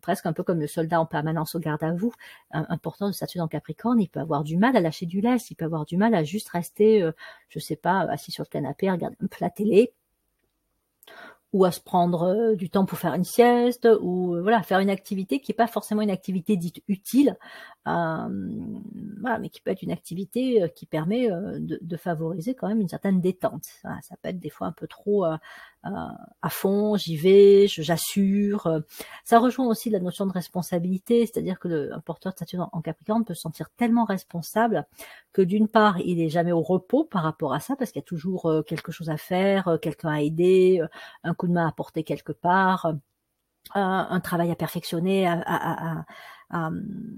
presque un peu comme le soldat en permanence au garde à vous. important de statut en Capricorne, il peut avoir du mal à lâcher du lest, il peut avoir du mal à juste rester, je sais pas, assis sur le canapé, regarder un peu la télé ou à se prendre du temps pour faire une sieste, ou voilà, faire une activité qui n'est pas forcément une activité dite utile, voilà, mais qui peut être une activité qui permet de, de, favoriser quand même une certaine détente. Ça, ça, peut être des fois un peu trop à fond, j'y vais, j'assure. Ça rejoint aussi la notion de responsabilité, c'est-à-dire que le, un porteur de Saturne en Capricorne peut se sentir tellement responsable que d'une part, il est jamais au repos par rapport à ça, parce qu'il y a toujours quelque chose à faire, quelqu'un à aider, un coup de main à porter quelque part, un, travail à perfectionner, à, à, euh,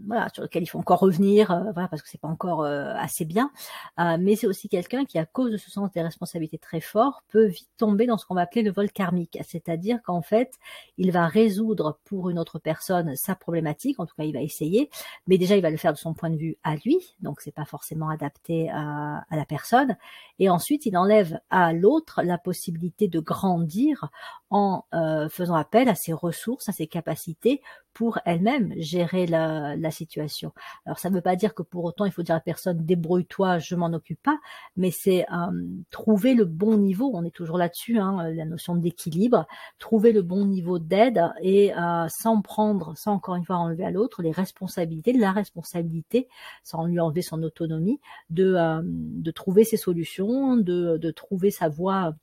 voilà, sur lequel il faut encore revenir, euh, voilà, parce que c'est pas encore euh, assez bien. mais c'est aussi quelqu'un qui, à cause de ce sens des responsabilités très fort, peut vite tomber dans ce qu'on va appeler le vol karmique, c'est-à-dire qu'en fait, il va résoudre pour une autre personne sa problématique, en tout cas, il va essayer, mais déjà, il va le faire de son point de vue à lui, donc c'est pas forcément adapté à, à la personne. Et ensuite, il enlève à l'autre la possibilité de grandir en euh, faisant appel à ses ressources, à ses capacités pour elle-même gérer la, la, situation. Alors ça ne veut pas dire que pour autant il faut dire à personne débrouille-toi, je m'en occupe pas, mais c'est euh, trouver le bon niveau. On est toujours là-dessus, hein, la notion d'équilibre, trouver le bon niveau d'aide et euh, sans prendre, sans encore une fois enlever à l'autre les responsabilités, la responsabilité, sans lui enlever son autonomie, de, euh, de trouver ses solutions, de, de trouver sa voie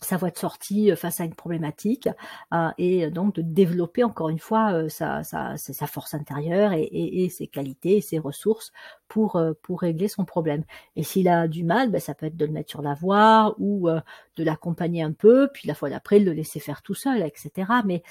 sa voie de sortie euh, face à une problématique euh, et donc de développer encore une fois euh, sa, sa, force intérieure et, et, et, ses qualités et ses ressources pour pour régler son problème. Et s'il a du mal, ben, ça peut être de le mettre sur la voie ou de l'accompagner un peu, puis la fois d'après le laisser faire tout seul, etc. Mais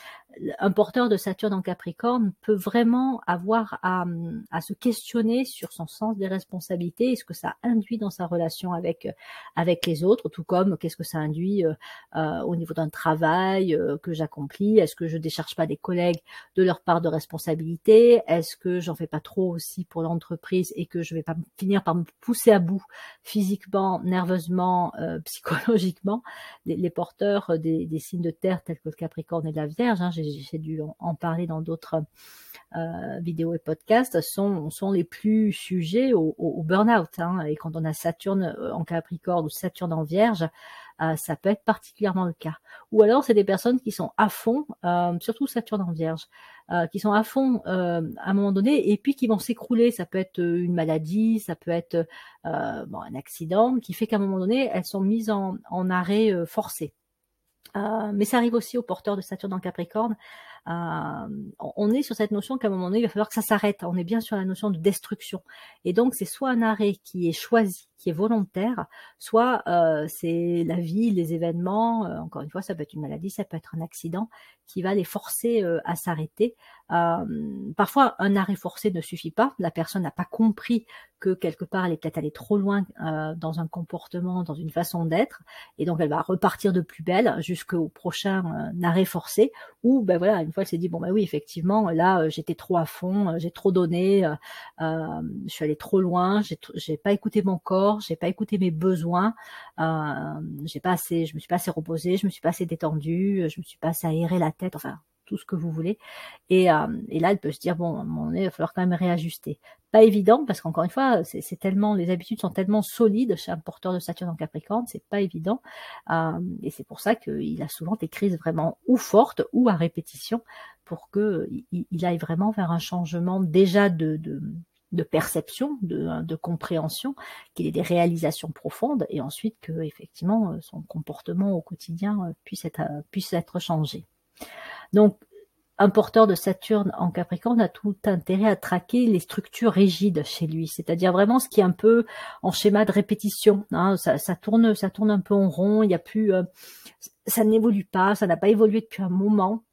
un porteur de Saturne en Capricorne peut vraiment avoir à, à, se questionner sur son sens des responsabilités et ce que ça induit dans sa relation avec avec les autres, tout comme qu'est-ce que ça induit euh, euh au niveau d'un travail euh, que j'accomplis. Est-ce que je décharge pas des collègues de leur part de responsabilité? Est-ce que j'en fais pas trop aussi pour l'entreprise que je vais pas finir par me pousser à bout physiquement, nerveusement, euh, psychologiquement les, porteurs des, des, signes de terre tels que le Capricorne et la Vierge. Hein, j'ai dû en, parler dans d'autres euh, vidéos et podcasts, sont, les plus sujets au, au, burn-out. Hein. Et quand on a Saturne euh, en Capricorne ou Saturne en Vierge, euh, ça peut être particulièrement le cas. Ou alors c'est des personnes qui sont à fond, euh, surtout Saturne en Vierge, euh, qui sont à fond à un moment donné et puis qui vont s'écrouler. Ça peut être une maladie, ça peut être bon, un accident qui fait qu'à un moment donné elles sont mises en, en arrêt forcé. Euh, mais ça arrive aussi aux porteurs de Saturne en Capricorne. Euh, on est sur cette notion qu'à un moment donné, il va falloir que ça s'arrête. On est bien sur la notion de destruction. Et donc, c'est soit un arrêt qui est choisi, qui est volontaire, soit euh, c'est la vie, les événements, euh, encore une fois, ça peut être une maladie, ça peut être un accident, qui va les forcer euh, à s'arrêter. parfois, un arrêt forcé ne suffit pas. La personne n'a pas compris que quelque part, elle est peut-être allée trop loin dans un comportement, dans une façon d'être, et donc elle va repartir de plus belle jusqu'au prochain arrêt forcé, ou ben voilà, elle s'est dit bon ben oui, effectivement, là j'étais trop à fond, j'ai trop donné, je suis allée trop loin, j'ai pas écouté mon corps j'ai pas écouté mes besoins, euh, j'ai pas assez, je me suis pas assez reposée, je me suis pas assez détendue, je me suis pas assez aéré la tête, enfin tout ce que vous voulez. Et, euh, et là, elle peut se dire bon, moment donné, il va falloir quand même réajuster. Pas évident parce qu'encore une fois, c'est tellement, les habitudes sont tellement solides chez un porteur de Saturne en Capricorne, c'est pas évident. Euh, et c'est pour ça qu'il a souvent des crises vraiment ou fortes ou à répétition pour que il, aille vraiment vers un changement déjà de, de perception, de, de compréhension, qu'il ait des réalisations profondes et ensuite que effectivement son comportement au quotidien puisse puisse être changé. Donc un porteur de Saturne en Capricorne a tout intérêt à traquer les structures rigides chez lui, c'est-à-dire vraiment ce qui est un peu en schéma de répétition. Hein, ça, tourne, ça tourne un peu en rond. Il y a plus, ça n'évolue pas, ça n'a pas évolué depuis un moment.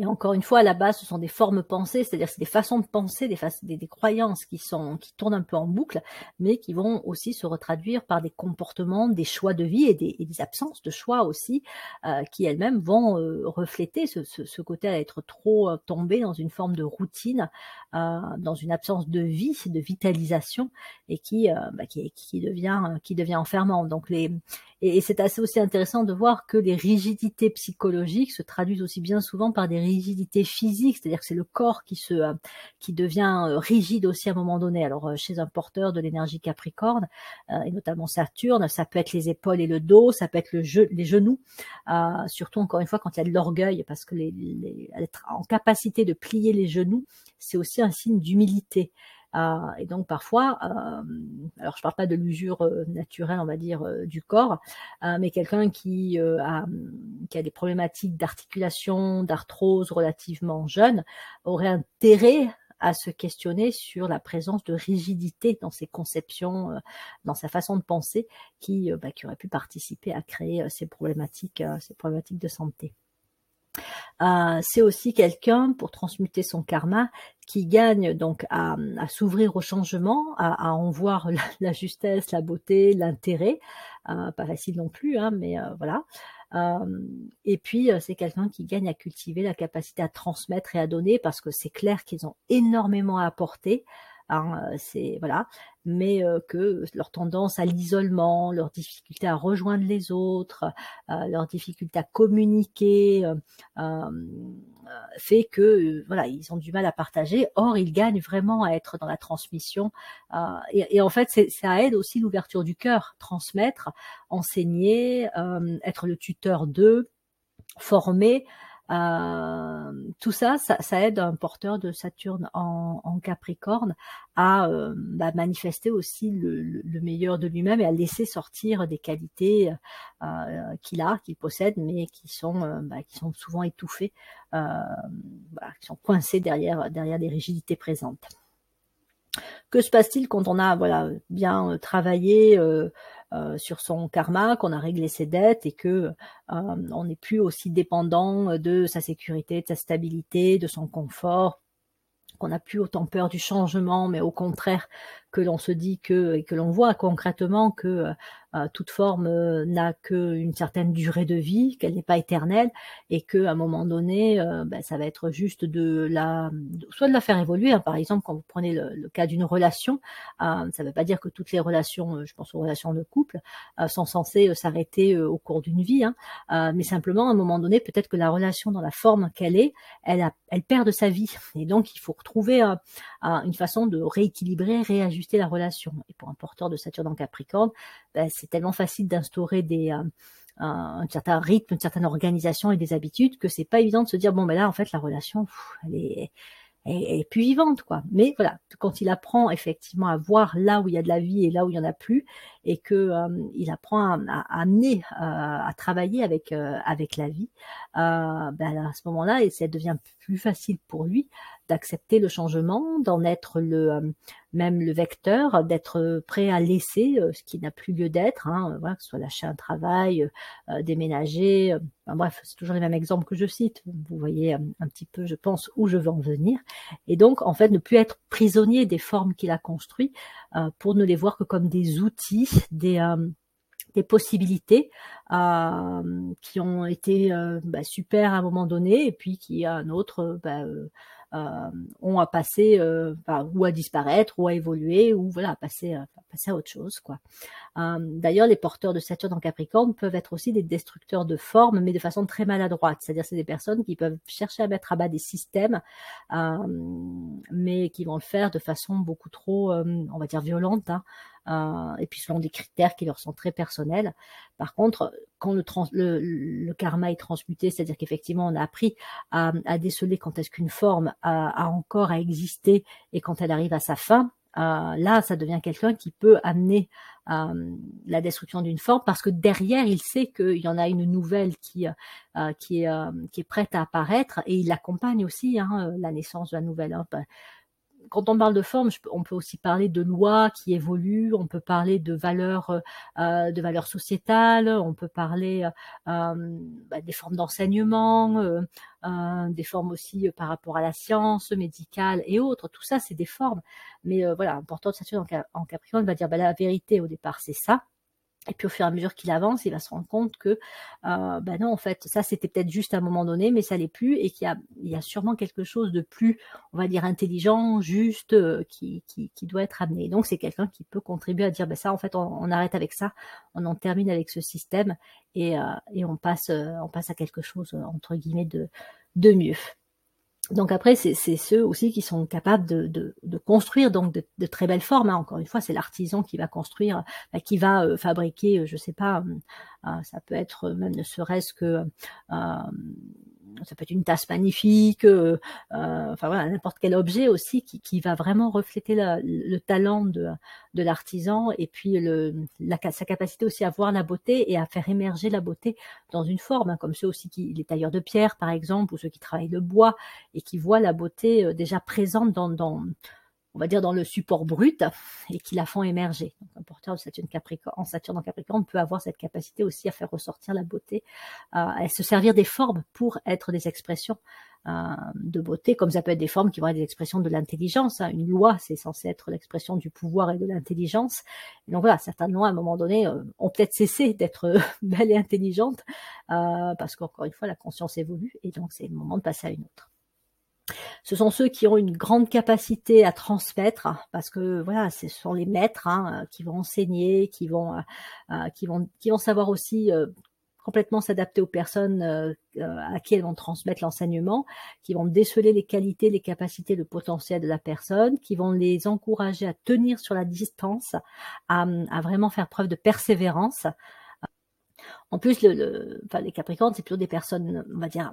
Et encore une fois, à la base, ce sont des formes pensées, c'est-à-dire c'est des façons de penser, des, des, croyances qui sont qui tournent un peu en boucle, mais qui vont aussi se retraduire par des comportements, des choix de vie et des, absences de choix aussi, euh, qui elles-mêmes vont euh, refléter ce, côté à être trop euh, tombé dans une forme de routine, dans une absence de vie, de vitalisation, et qui, bah, qui, qui devient qui devient enfermant. Donc les Et, c'est assez aussi intéressant de voir que les rigidités psychologiques se traduisent aussi bien souvent par des rigidités physiques, c'est-à-dire que c'est le corps qui se euh, qui devient euh, rigide aussi à un moment donné. Alors chez un porteur de l'énergie Capricorne et notamment Saturne, ça peut être les épaules et le dos, ça peut être le les genoux, surtout encore une fois quand il y a de l'orgueil, parce que être en capacité de plier les genoux, c'est aussi un signe d'humilité. Euh, et donc parfois, euh, alors je parle pas de l'usure euh, naturelle, on va dire, du corps, mais quelqu'un qui, a, qui a des problématiques d'articulation, d'arthrose relativement jeune, aurait intérêt à se questionner sur la présence de rigidité dans ses conceptions, dans sa façon de penser, qui, bah, qui aurait pu participer à créer ces problématiques, ces problématiques de santé. Euh, c'est aussi quelqu'un pour transmuter son karma qui gagne donc à, s'ouvrir au changement, à, en voir la, justesse, la beauté, l'intérêt. Euh, pas facile non plus, hein, mais euh, voilà. et puis c'est quelqu'un qui gagne à cultiver la capacité à transmettre et à donner parce que c'est clair qu'ils ont énormément à apporter. Hein, c'est voilà, mais que leur tendance à l'isolement, leur difficulté à rejoindre les autres, leur difficulté à communiquer, fait que voilà, ils ont du mal à partager. Or, ils gagnent vraiment à être dans la transmission. Et, et, en fait, ça aide aussi l'ouverture du cœur, transmettre, enseigner, être le tuteur d'eux, former. Euh, tout ça, ça, aide un porteur de Saturne en, Capricorne à euh, bah, manifester aussi le, meilleur de lui-même et à laisser sortir des qualités euh, qu'il a, qu'il possède, mais qui sont, bah, souvent étouffées, qui sont coincées derrière, derrière des rigidités présentes. Que se passe-t-il quand on a voilà bien travaillé sur son karma, qu'on a réglé ses dettes et que euh, on n'est plus aussi dépendant de sa sécurité, de sa stabilité, de son confort, qu'on n'a plus autant peur du changement, mais au contraire que l'on se dit que et que l'on voit concrètement que euh, toute forme euh, n'a qu'une certaine durée de vie, qu'elle n'est pas éternelle, et que à un moment donné, euh, ben, ça va être juste de la, soit de la faire évoluer. Hein. Par exemple, quand vous prenez le, cas d'une relation, ça ne veut pas dire que toutes les relations, je pense aux relations de couple, sont censées s'arrêter au cours d'une vie, hein. mais simplement à un moment donné, peut-être que la relation dans la forme qu'elle est, elle, a, elle perd de sa vie, et donc il faut retrouver une façon de rééquilibrer, réajuster la relation. Et pour un porteur de Saturne en Capricorne, ben, c'est tellement facile d'instaurer des euh, un, certain rythme, une certaine organisation et des habitudes que c'est pas évident de se dire bon ben là en fait la relation elle est est, plus vivante quoi. Mais voilà, quand il apprend effectivement à voir là où il y a de la vie et là où il y en a plus, et que euh, il apprend à, à amener euh, à travailler avec avec la vie, ben à ce moment-là, et ça devient plus facile pour lui d'accepter le changement, d'en être le euh, même le vecteur, d'être prêt à laisser euh, ce qui n'a plus lieu d'être, hein, voilà, que ce soit lâcher un travail, euh, déménager, bref, c'est toujours les mêmes exemples que je cite. Vous voyez un, petit peu, je pense, où je veux en venir. Et donc, en fait, ne plus être prisonnier des formes qu'il a construites pour ne les voir que comme des outils, des des possibilités qui ont été bah, super à un moment donné et puis qui a un autre bah, euh, ont à passer euh, ou à disparaître ou à évoluer ou voilà à passer à passer à autre chose quoi. Euh, d'ailleurs, les porteurs de Saturne en Capricorne peuvent être aussi des destructeurs de formes, mais de façon très maladroite. C'est-à-dire, c'est des personnes qui peuvent chercher à mettre à bas des systèmes, mais qui vont le faire de façon beaucoup trop, on va dire, violente. Hein. Et puis selon des critères qui leur sont très personnels. Par contre, quand le, le, karma est transmuté, c'est-à-dire qu'effectivement on a appris à, déceler quand est-ce qu'une forme a, encore à exister et quand elle arrive à sa fin, euh, là, ça devient quelqu'un qui peut amener euh, la destruction d'une forme parce que derrière, il sait qu'il y en a une nouvelle qui euh, qui est qui est prête à apparaître et il l'accompagne aussi hein, la naissance de la nouvelle. Hein quand on parle de forme, on peut aussi parler de lois qui évoluent, on peut parler de valeurs, euh, euh, de valeurs sociétales, on peut parler euh, bah, des formes d'enseignement, des formes aussi par rapport à la science médicale et autres. Tout ça, c'est des formes. Mais voilà, important de s'assurer en, Capricorne va dire bah, la vérité au départ, c'est ça. Et puis au fur et à mesure qu'il avance, il va se rendre compte que, euh, ben non, en fait, ça c'était peut-être juste à un moment donné, mais ça l'est plus, et qu'il y a, y a sûrement quelque chose de plus, on va dire, intelligent, juste, euh, qui, qui, qui, doit être amené. Donc c'est quelqu'un qui peut contribuer à dire, ben ça, en fait, on, arrête avec ça, on en termine avec ce système, et, euh, et on passe, euh, on passe à quelque chose entre guillemets de, de mieux. Donc après, c'est ceux aussi qui sont capables de, construire donc de, très belles formes. Hein. Encore une fois, c'est l'artisan qui va construire, bah, qui va euh, fabriquer, euh, je sais pas, euh, ça peut être même ne serait-ce que ça peut être une tasse magnifique, euh, euh, enfin voilà, n'importe quel objet aussi qui, qui va vraiment refléter la, le talent de, de l'artisan et puis le, sa capacité aussi à voir la beauté et à faire émerger la beauté dans une forme, hein, comme ceux aussi qui, les tailleurs de pierre par exemple, ou ceux qui travaillent le bois et qui voient la beauté euh, déjà présente dans, dans on va dire dans le support brut et qui la font émerger. Capricorne, en Saturne en Capricorne peut avoir cette capacité aussi à faire ressortir la beauté, euh, à se servir des formes pour être des expressions euh, de beauté, comme ça peut être des formes qui vont être des expressions de l'intelligence. Hein. Une loi, c'est censé être l'expression du pouvoir et de l'intelligence. Donc voilà, certaines lois à un moment donné euh, ont peut-être cessé d'être belles et intelligentes parce qu'encore une fois, la conscience évolue et donc c'est le moment de passer à une autre. Ce sont ceux qui ont une grande capacité à transmettre, parce que voilà, ce sont les maîtres hein, qui vont enseigner, qui vont, euh, euh, qui vont, qui vont savoir aussi euh, complètement s'adapter aux personnes à qui elles vont transmettre l'enseignement, qui vont déceler les qualités, les capacités, le potentiel de la personne, qui vont les encourager à tenir sur la distance, à, vraiment faire preuve de persévérance. En plus, le, le, enfin, les Capricornes, c'est plutôt des personnes, on va dire,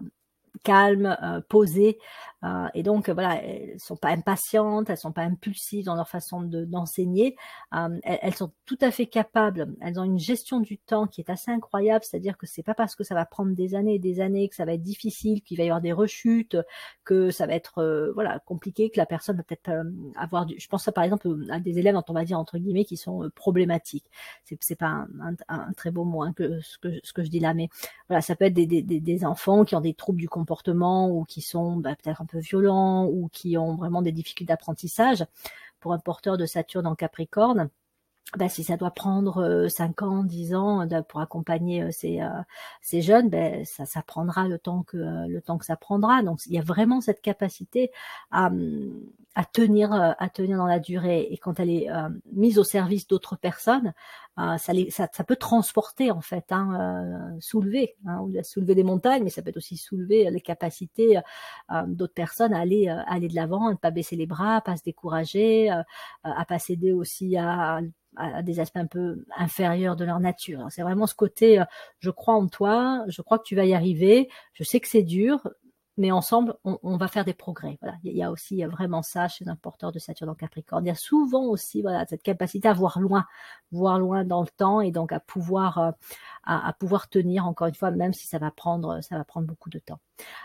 calmes, euh, posées, euh, et donc voilà, elles sont pas impatientes, elles sont pas impulsives dans leur façon d'enseigner. Euh, elles, sont tout à fait capables. Elles ont une gestion du temps qui est assez incroyable, c'est-à-dire que c'est pas parce que ça va prendre des années et des années que ça va être difficile, qu'il va y avoir des rechutes, que ça va être euh, voilà compliqué, que la personne va peut-être avoir du. Je pense ça par exemple à des élèves dont on va dire entre guillemets qui sont problématiques. C'est c'est pas un, un, très beau mot hein, que ce que ce que je dis là, mais voilà, ça peut être des, des, des enfants qui ont des troubles du comportement ou qui sont bah, peut-être un peu violents ou qui ont vraiment des difficultés d'apprentissage, pour un porteur de Saturne en Capricorne, ben, si ça doit prendre 5 euh, ans, 10 ans pour accompagner euh, ces, euh, ces jeunes, ben, ça, ça prendra le temps que le temps que ça prendra. Donc il y a vraiment cette capacité à, à tenir à tenir dans la durée et quand elle est mise au service d'autres personnes, ça, ça, ça, peut transporter en fait, hein, soulever, hein, soulever des montagnes, mais ça peut aussi soulever les capacités d'autres personnes à aller aller de l'avant, à ne pas baisser les bras, à pas se décourager, à pas céder aussi à à des aspects un peu inférieurs de leur nature. C'est vraiment ce côté, euh, je crois en toi, je crois que tu vas y arriver, je sais que c'est dur, mais ensemble, on, va faire des progrès. Voilà, il y a aussi vraiment ça chez un porteur de Saturne en Capricorne. Il y a souvent aussi voilà cette capacité à voir loin, voir loin dans le temps et donc à pouvoir euh, à, pouvoir tenir encore une fois, même si ça va prendre ça va prendre beaucoup de temps.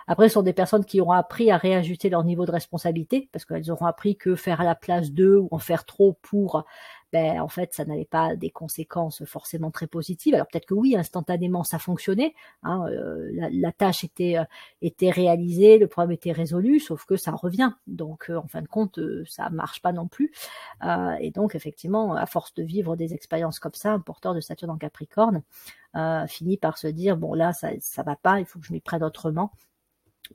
Après, ce sont des personnes qui auront appris à réajuster leur niveau de responsabilité parce qu'elles auront appris que faire à la place d'eux ou en faire trop pour ben en fait ça n'avait pas des conséquences forcément très positives. Alors peut-être que oui, instantanément ça fonctionnait, hein, euh, la, tâche était euh, était réalisée, le problème était résolu, sauf que ça revient. Donc euh, en fin de compte, ça marche pas non plus. et donc effectivement, à force de vivre des expériences comme ça, un porteur de Saturne en Capricorne finit par se dire bon là ça ça va pas, il faut que je m'y prenne autrement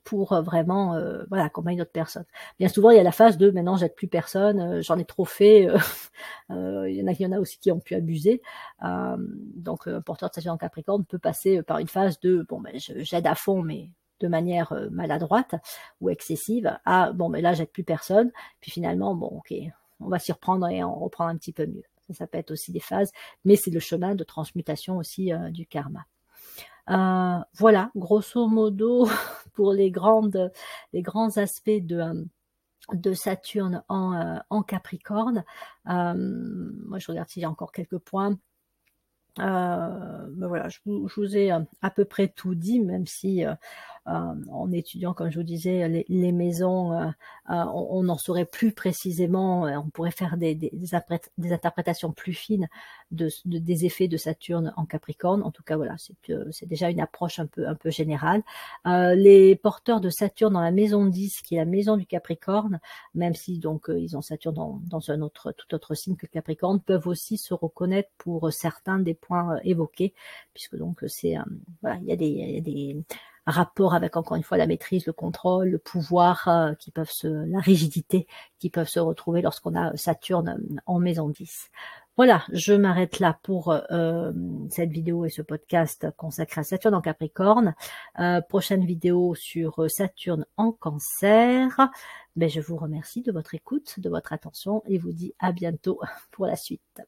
pour euh, vraiment euh, voilà accompagner d'autres personnes. Bien souvent il y a la phase de maintenant j'aide plus personne, euh, j'en ai trop fait. il y en a il y en a aussi qui ont pu abuser. donc un porteur de Sagittaire en Capricorne peut passer par une phase de bon ben j'aide à fond mais de manière maladroite ou excessive à bon mais là j'aide plus personne puis finalement bon ok on va s'y reprendre et on reprend un petit peu mieux. Ça, ça peut être aussi des phases, mais c'est le chemin de transmutation aussi du karma. Euh, voilà, grosso modo, pour les grandes, les grands aspects de euh, de Saturne en, euh, en Capricorne. moi, je regarde s'il y a encore quelques points. mais voilà, je vous, ai à peu près tout dit, même si en étudiant, comme je vous disais, les, maisons, on, en saurait plus précisément, on pourrait faire des, interprétations plus fines de, des effets de Saturne en Capricorne. En tout cas, voilà, c'est déjà une approche un peu, générale. les porteurs de Saturne dans la maison 10, qui est la maison du Capricorne, même si donc ils ont Saturne dans, un autre, tout autre signe que Capricorne, peuvent aussi se reconnaître pour certains des points évoqués, puisque donc c'est des, il y a des rapport avec encore une fois la maîtrise, le contrôle, le pouvoir, euh, qui peuvent se, la rigidité, qui peuvent se retrouver lorsqu'on a Saturne euh, en maison 10. Voilà, je m'arrête là pour euh, cette vidéo et ce podcast consacré à Saturne en Capricorne. prochaine vidéo sur Saturne en Cancer. Ben, je vous remercie de votre écoute, de votre attention et vous dis à bientôt pour la suite.